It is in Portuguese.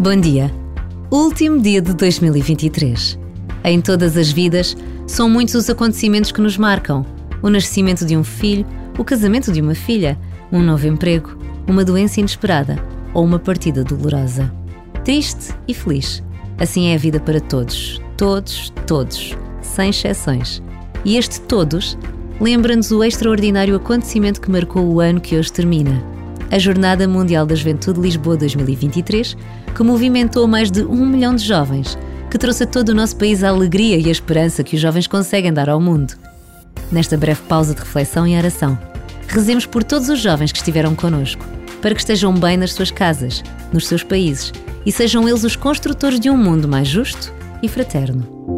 Bom dia. Último dia de 2023. Em todas as vidas, são muitos os acontecimentos que nos marcam: o nascimento de um filho, o casamento de uma filha, um novo emprego, uma doença inesperada ou uma partida dolorosa. Triste e feliz. Assim é a vida para todos, todos, todos, sem exceções. E este todos lembra-nos o extraordinário acontecimento que marcou o ano que hoje termina a Jornada Mundial da Juventude Lisboa 2023, que movimentou mais de um milhão de jovens, que trouxe a todo o nosso país a alegria e a esperança que os jovens conseguem dar ao mundo. Nesta breve pausa de reflexão e oração, rezemos por todos os jovens que estiveram conosco, para que estejam bem nas suas casas, nos seus países e sejam eles os construtores de um mundo mais justo e fraterno.